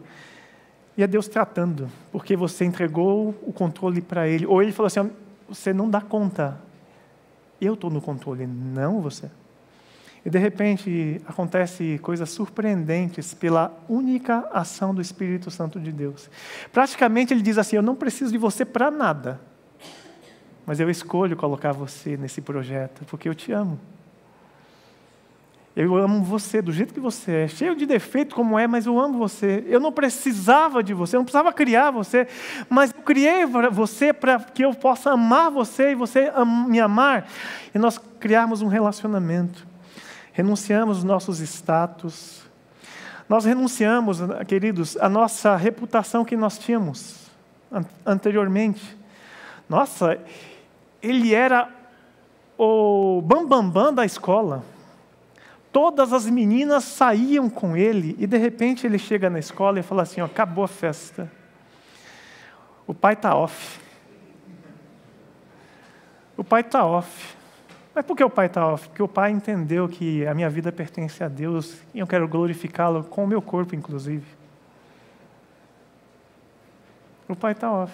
E é Deus tratando, porque você entregou o controle para Ele. Ou Ele falou assim: você não dá conta, eu estou no controle, não você. E de repente acontece coisas surpreendentes pela única ação do Espírito Santo de Deus. Praticamente ele diz assim: Eu não preciso de você para nada, mas eu escolho colocar você nesse projeto porque eu te amo. Eu amo você do jeito que você é, cheio de defeito como é, mas eu amo você. Eu não precisava de você, eu não precisava criar você, mas eu criei você para que eu possa amar você e você me amar. E nós criarmos um relacionamento. Renunciamos os nossos status. Nós renunciamos, queridos, a nossa reputação que nós tínhamos anteriormente. Nossa, ele era o bambambam bam, bam da escola todas as meninas saíam com ele e de repente ele chega na escola e fala assim: ó, acabou a festa. O pai está off. O pai está off. Mas por que o pai está off? Porque o pai entendeu que a minha vida pertence a Deus e eu quero glorificá-lo com o meu corpo, inclusive. O pai está off.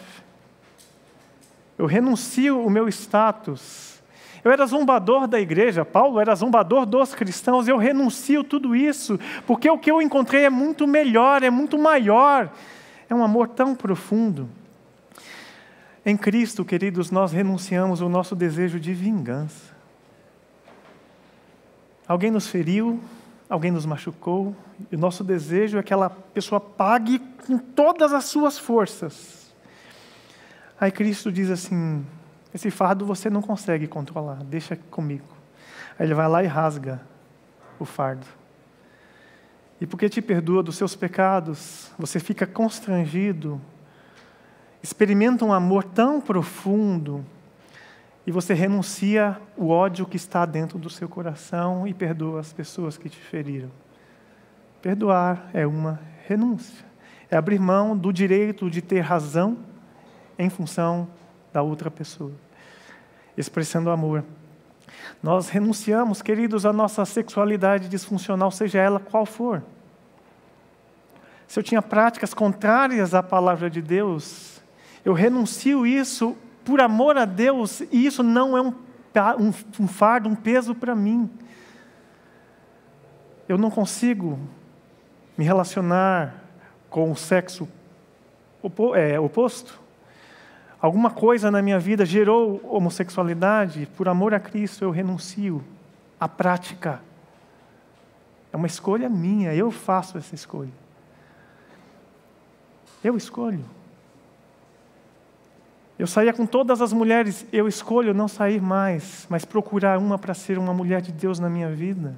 Eu renuncio o meu status eu era zombador da igreja, Paulo era zombador dos cristãos, eu renuncio tudo isso, porque o que eu encontrei é muito melhor, é muito maior, é um amor tão profundo. Em Cristo, queridos, nós renunciamos o nosso desejo de vingança. Alguém nos feriu, alguém nos machucou, e o nosso desejo é que aquela pessoa pague com todas as suas forças. Aí Cristo diz assim: esse fardo você não consegue controlar, deixa comigo. Aí ele vai lá e rasga o fardo. E porque te perdoa dos seus pecados, você fica constrangido, experimenta um amor tão profundo, e você renuncia o ódio que está dentro do seu coração e perdoa as pessoas que te feriram. Perdoar é uma renúncia, é abrir mão do direito de ter razão em função da outra pessoa, expressando amor. Nós renunciamos, queridos, à nossa sexualidade disfuncional, seja ela qual for. Se eu tinha práticas contrárias à palavra de Deus, eu renuncio isso por amor a Deus, e isso não é um, um, um fardo, um peso para mim. Eu não consigo me relacionar com o sexo é, oposto alguma coisa na minha vida gerou homossexualidade, por amor a Cristo eu renuncio à prática. É uma escolha minha, eu faço essa escolha. Eu escolho. Eu saía com todas as mulheres, eu escolho não sair mais, mas procurar uma para ser uma mulher de Deus na minha vida.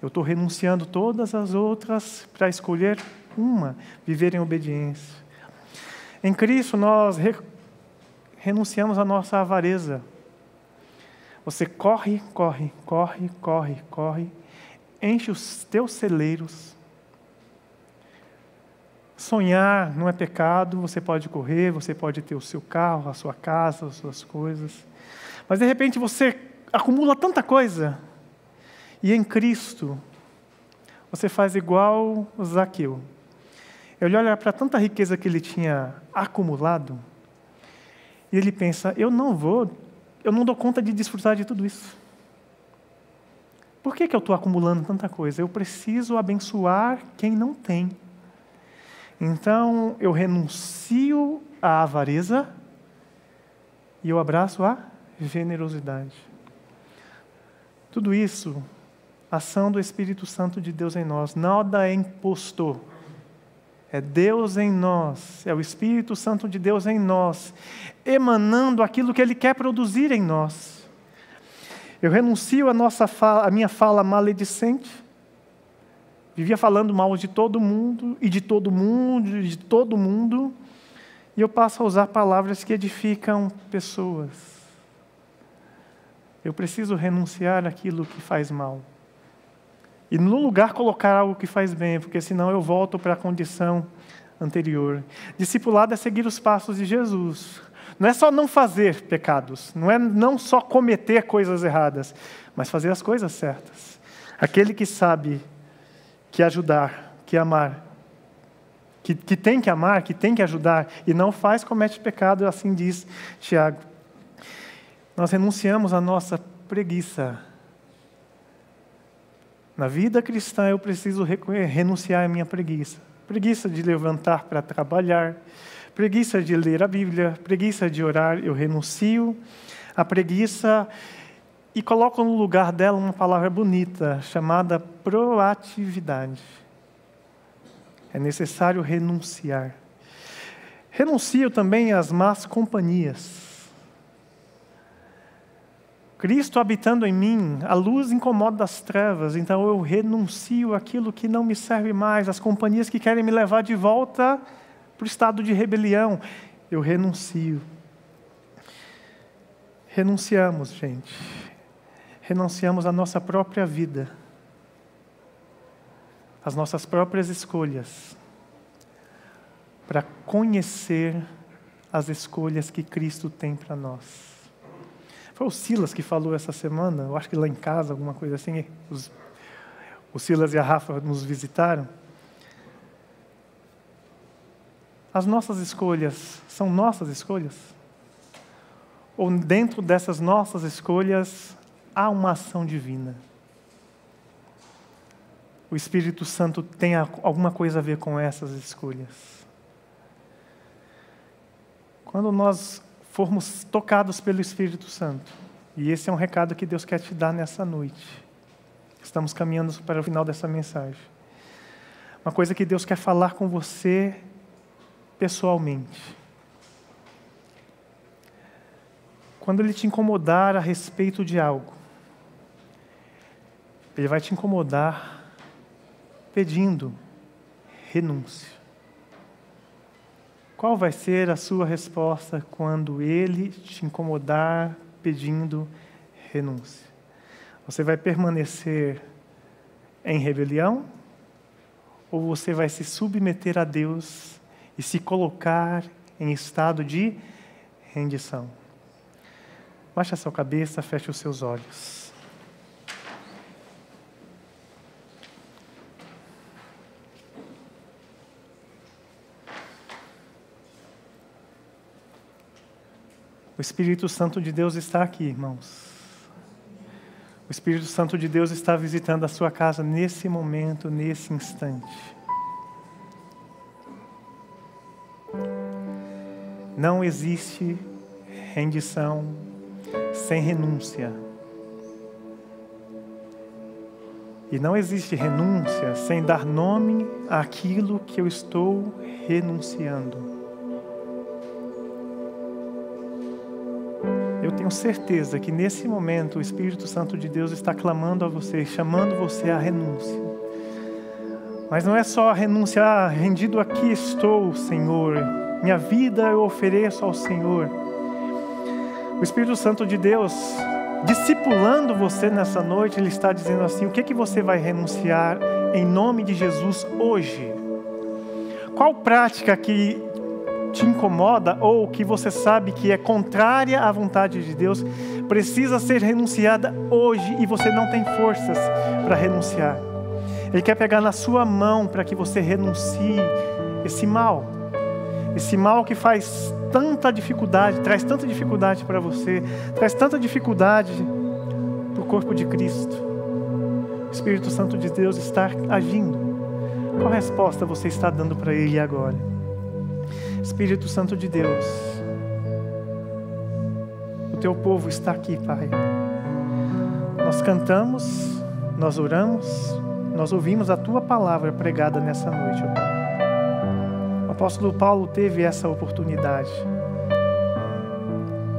Eu estou renunciando todas as outras para escolher Uma, viver em obediência. Em Cristo nós renunciamos à nossa avareza. Você corre, corre, corre, corre, corre, enche os teus celeiros. Sonhar não é pecado, você pode correr, você pode ter o seu carro, a sua casa, as suas coisas. Mas de repente você acumula tanta coisa, e em Cristo você faz igual Zaqueu. Ele olha para tanta riqueza que ele tinha acumulado, e ele pensa: eu não vou, eu não dou conta de desfrutar de tudo isso. Por que, que eu estou acumulando tanta coisa? Eu preciso abençoar quem não tem. Então eu renuncio à avareza e eu abraço a generosidade. Tudo isso, ação do Espírito Santo de Deus em nós, nada é imposto. É Deus em nós, é o Espírito Santo de Deus em nós, emanando aquilo que Ele quer produzir em nós. Eu renuncio a, nossa fala, minha fala maledicente, vivia falando mal de todo mundo, e de todo mundo, e de todo mundo, e eu passo a usar palavras que edificam pessoas. Eu preciso renunciar àquilo que faz mal. E no lugar colocar algo que faz bem, porque senão eu volto para a condição anterior. Discipulado é seguir os passos de Jesus. Não é só não fazer pecados, não é não só cometer coisas erradas, mas fazer as coisas certas. Aquele que sabe que ajudar, que amar, que, que tem que amar, que tem que ajudar, e não faz, comete pecado, assim diz Tiago. Nós renunciamos à nossa preguiça na vida cristã eu preciso renunciar à minha preguiça. Preguiça de levantar para trabalhar, preguiça de ler a Bíblia, preguiça de orar, eu renuncio à preguiça e coloco no lugar dela uma palavra bonita chamada proatividade. É necessário renunciar. Renuncio também às más companhias. Cristo habitando em mim, a luz incomoda as trevas, então eu renuncio aquilo que não me serve mais, as companhias que querem me levar de volta para o estado de rebelião, eu renuncio. Renunciamos, gente. Renunciamos à nossa própria vida, às nossas próprias escolhas, para conhecer as escolhas que Cristo tem para nós. Foi o Silas que falou essa semana, eu acho que lá em casa, alguma coisa assim. Os, o Silas e a Rafa nos visitaram. As nossas escolhas são nossas escolhas? Ou dentro dessas nossas escolhas há uma ação divina? O Espírito Santo tem alguma coisa a ver com essas escolhas? Quando nós formos tocados pelo Espírito Santo. E esse é um recado que Deus quer te dar nessa noite. Estamos caminhando para o final dessa mensagem. Uma coisa que Deus quer falar com você pessoalmente. Quando Ele te incomodar a respeito de algo, Ele vai te incomodar pedindo renúncia. Qual vai ser a sua resposta quando ele te incomodar pedindo renúncia? Você vai permanecer em rebelião? Ou você vai se submeter a Deus e se colocar em estado de rendição? Baixe a sua cabeça, feche os seus olhos. Espírito Santo de Deus está aqui, irmãos. O Espírito Santo de Deus está visitando a sua casa nesse momento, nesse instante. Não existe rendição sem renúncia. E não existe renúncia sem dar nome àquilo que eu estou renunciando. Tenho certeza que nesse momento o Espírito Santo de Deus está clamando a você, chamando você à renúncia. Mas não é só renunciar, rendido aqui estou, Senhor. Minha vida eu ofereço ao Senhor. O Espírito Santo de Deus, discipulando você nessa noite, ele está dizendo assim: o que é que você vai renunciar em nome de Jesus hoje? Qual prática que te incomoda ou que você sabe que é contrária à vontade de Deus precisa ser renunciada hoje e você não tem forças para renunciar. Ele quer pegar na sua mão para que você renuncie esse mal. Esse mal que faz tanta dificuldade, traz tanta dificuldade para você, traz tanta dificuldade para o corpo de Cristo. O Espírito Santo de Deus está agindo. Qual resposta você está dando para Ele agora? Espírito Santo de Deus, o teu povo está aqui, Pai. Nós cantamos, nós oramos, nós ouvimos a tua palavra pregada nessa noite, ó Pai. O apóstolo Paulo teve essa oportunidade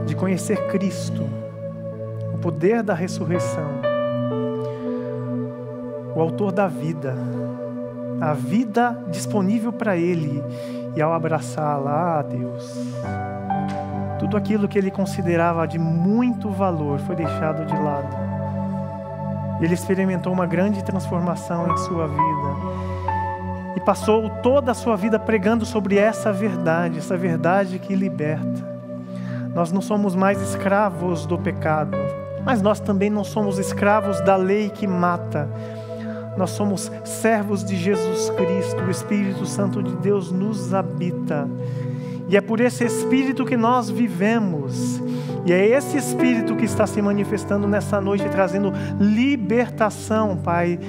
de conhecer Cristo, o poder da ressurreição, o autor da vida, a vida disponível para ele, e ao abraçá-la, ah, Deus, tudo aquilo que ele considerava de muito valor foi deixado de lado. Ele experimentou uma grande transformação em sua vida. E passou toda a sua vida pregando sobre essa verdade, essa verdade que liberta. Nós não somos mais escravos do pecado, mas nós também não somos escravos da lei que mata. Nós somos servos de Jesus Cristo, o Espírito Santo de Deus nos habita. E é por esse Espírito que nós vivemos. E é esse Espírito que está se manifestando nessa noite, trazendo libertação, Pai,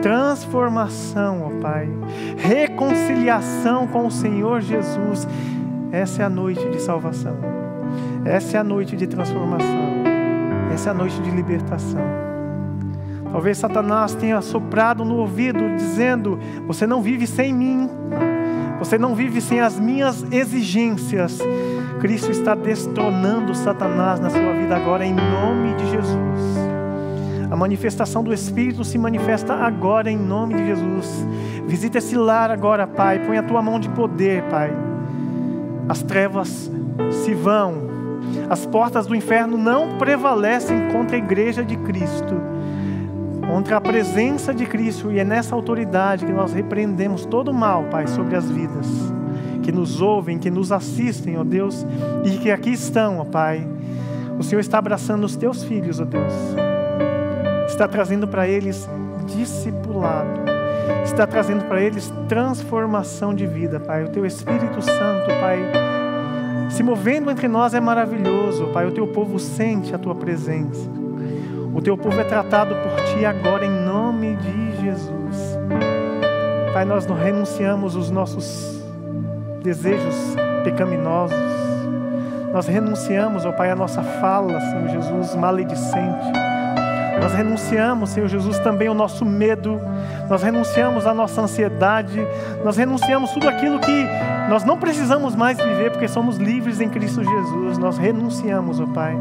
transformação, ó Pai, reconciliação com o Senhor Jesus. Essa é a noite de salvação, essa é a noite de transformação, essa é a noite de libertação. Talvez Satanás tenha soprado no ouvido, dizendo: Você não vive sem mim. Você não vive sem as minhas exigências. Cristo está destronando Satanás na sua vida agora, em nome de Jesus. A manifestação do Espírito se manifesta agora, em nome de Jesus. Visita esse lar agora, Pai. Põe a tua mão de poder, Pai. As trevas se vão. As portas do inferno não prevalecem contra a igreja de Cristo contra a presença de Cristo, e é nessa autoridade que nós repreendemos todo o mal, Pai, sobre as vidas que nos ouvem, que nos assistem, ó Deus, e que aqui estão, ó Pai. O Senhor está abraçando os teus filhos, ó Deus, está trazendo para eles discipulado, está trazendo para eles transformação de vida, Pai. O teu Espírito Santo, Pai, se movendo entre nós é maravilhoso, Pai. O teu povo sente a tua presença. O teu povo é tratado por ti agora em nome de Jesus. Pai, nós não renunciamos os nossos desejos pecaminosos. Nós renunciamos, ó Pai, a nossa fala, Senhor Jesus, maledicente. Nós renunciamos, Senhor Jesus, também o nosso medo. Nós renunciamos a nossa ansiedade. Nós renunciamos tudo aquilo que nós não precisamos mais viver porque somos livres em Cristo Jesus. Nós renunciamos, ó Pai.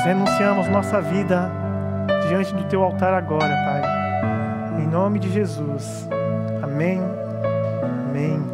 Nós renunciamos nossa vida diante do teu altar agora, Pai. Em nome de Jesus. Amém. Amém.